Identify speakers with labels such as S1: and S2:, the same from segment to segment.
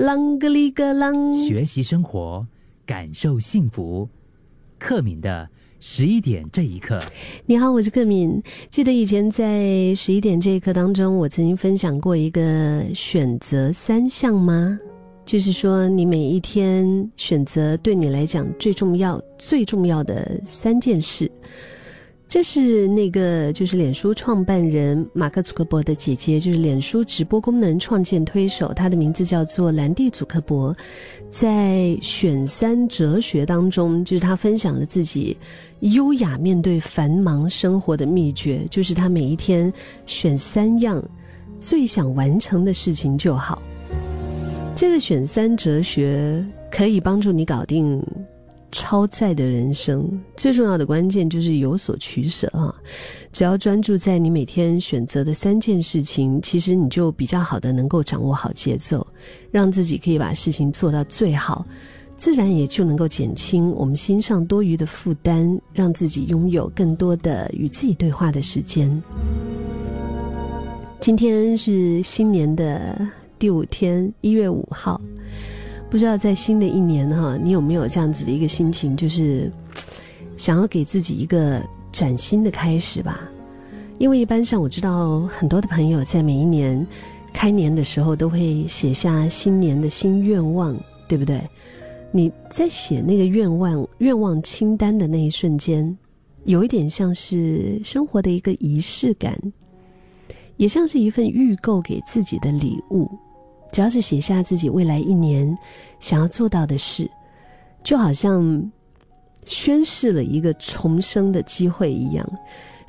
S1: 啷个哩个啷，
S2: 学习生活，感受幸福。克敏的十一点这一刻，
S1: 你好，我是克敏。记得以前在十一点这一刻当中，我曾经分享过一个选择三项吗？就是说，你每一天选择对你来讲最重要、最重要的三件事。这是那个，就是脸书创办人马克·祖克伯的姐姐，就是脸书直播功能创建推手，她的名字叫做兰蒂·祖克伯。在选三哲学当中，就是他分享了自己优雅面对繁忙生活的秘诀，就是他每一天选三样最想完成的事情就好。这个选三哲学可以帮助你搞定。超载的人生最重要的关键就是有所取舍啊！只要专注在你每天选择的三件事情，其实你就比较好的能够掌握好节奏，让自己可以把事情做到最好，自然也就能够减轻我们心上多余的负担，让自己拥有更多的与自己对话的时间。今天是新年的第五天，一月五号。不知道在新的一年哈，你有没有这样子的一个心情，就是 想要给自己一个崭新的开始吧？因为一般上我知道很多的朋友在每一年开年的时候都会写下新年的新愿望，对不对？你在写那个愿望愿望清单的那一瞬间，有一点像是生活的一个仪式感，也像是一份预购给自己的礼物。只要是写下自己未来一年想要做到的事，就好像宣誓了一个重生的机会一样，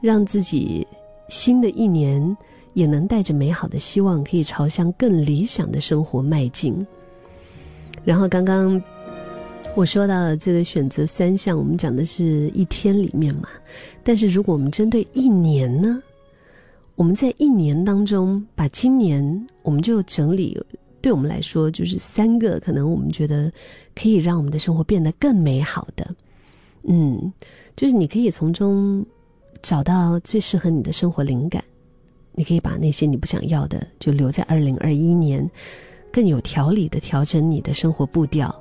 S1: 让自己新的一年也能带着美好的希望，可以朝向更理想的生活迈进。然后刚刚我说到这个选择三项，我们讲的是一天里面嘛，但是如果我们针对一年呢？我们在一年当中，把今年我们就整理，对我们来说就是三个可能我们觉得可以让我们的生活变得更美好的，嗯，就是你可以从中找到最适合你的生活灵感，你可以把那些你不想要的就留在二零二一年，更有条理的调整你的生活步调，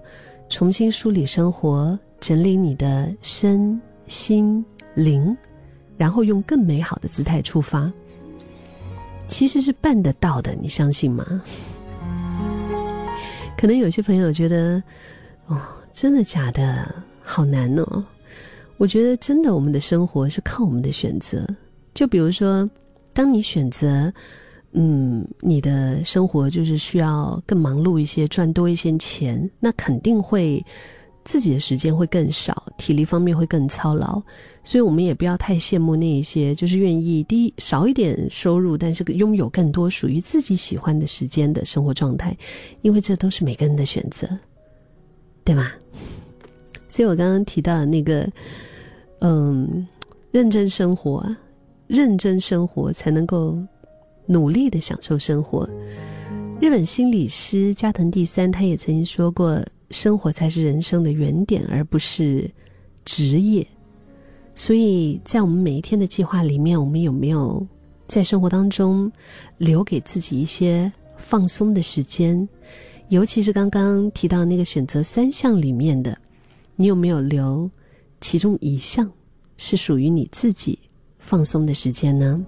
S1: 重新梳理生活，整理你的身心灵，然后用更美好的姿态出发。其实是办得到的，你相信吗？可能有些朋友觉得，哦，真的假的？好难哦！我觉得真的，我们的生活是靠我们的选择。就比如说，当你选择，嗯，你的生活就是需要更忙碌一些，赚多一些钱，那肯定会。自己的时间会更少，体力方面会更操劳，所以我们也不要太羡慕那一些，就是愿意低少一点收入，但是拥有更多属于自己喜欢的时间的生活状态，因为这都是每个人的选择，对吗？所以我刚刚提到的那个，嗯，认真生活，认真生活才能够努力的享受生活。日本心理师加藤第三他也曾经说过。生活才是人生的原点，而不是职业。所以在我们每一天的计划里面，我们有没有在生活当中留给自己一些放松的时间？尤其是刚刚提到那个选择三项里面的，你有没有留其中一项是属于你自己放松的时间呢？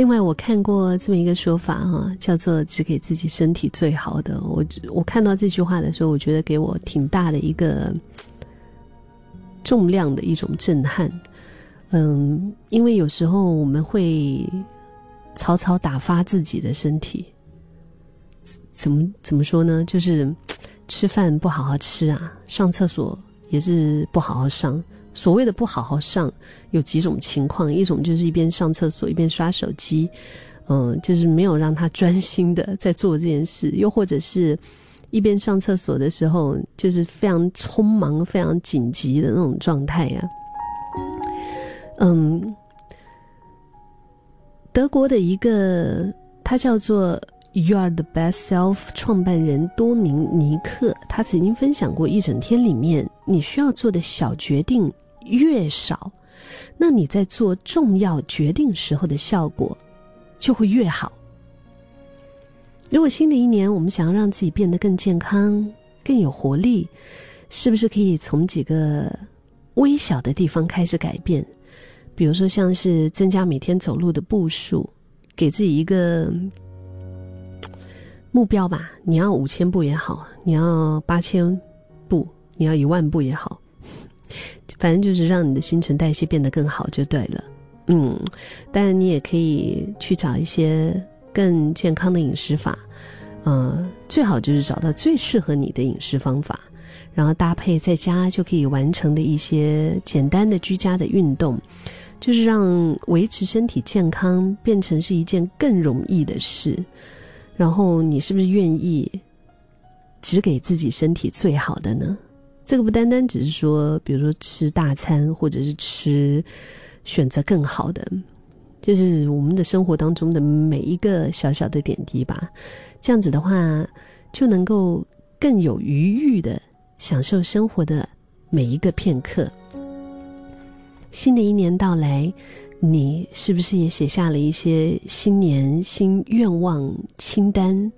S1: 另外，我看过这么一个说法哈，叫做“只给自己身体最好的”。我我看到这句话的时候，我觉得给我挺大的一个重量的一种震撼。嗯，因为有时候我们会草草打发自己的身体，怎么怎么说呢？就是吃饭不好好吃啊，上厕所也是不好好上。所谓的不好好上，有几种情况，一种就是一边上厕所一边刷手机，嗯，就是没有让他专心的在做这件事；又或者是一边上厕所的时候，就是非常匆忙、非常紧急的那种状态呀。嗯，德国的一个他叫做 “You Are the Best Self” 创办人多明尼克，他曾经分享过一整天里面你需要做的小决定。越少，那你在做重要决定时候的效果就会越好。如果新的一年我们想要让自己变得更健康、更有活力，是不是可以从几个微小的地方开始改变？比如说，像是增加每天走路的步数，给自己一个目标吧。你要五千步也好，你要八千步，你要一万步也好，反正就是让你的新陈代谢变得更好就对了。嗯，当然你也可以去找一些更健康的饮食法，呃，最好就是找到最适合你的饮食方法，然后搭配在家就可以完成的一些简单的居家的运动，就是让维持身体健康变成是一件更容易的事。然后你是不是愿意只给自己身体最好的呢？这个不单单只是说，比如说吃大餐，或者是吃。选择更好的，就是我们的生活当中的每一个小小的点滴吧。这样子的话，就能够更有余裕的享受生活的每一个片刻。新的一年到来，你是不是也写下了一些新年新愿望清单？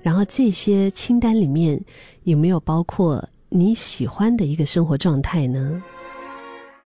S1: 然后这些清单里面有没有包括你喜欢的一个生活状态呢？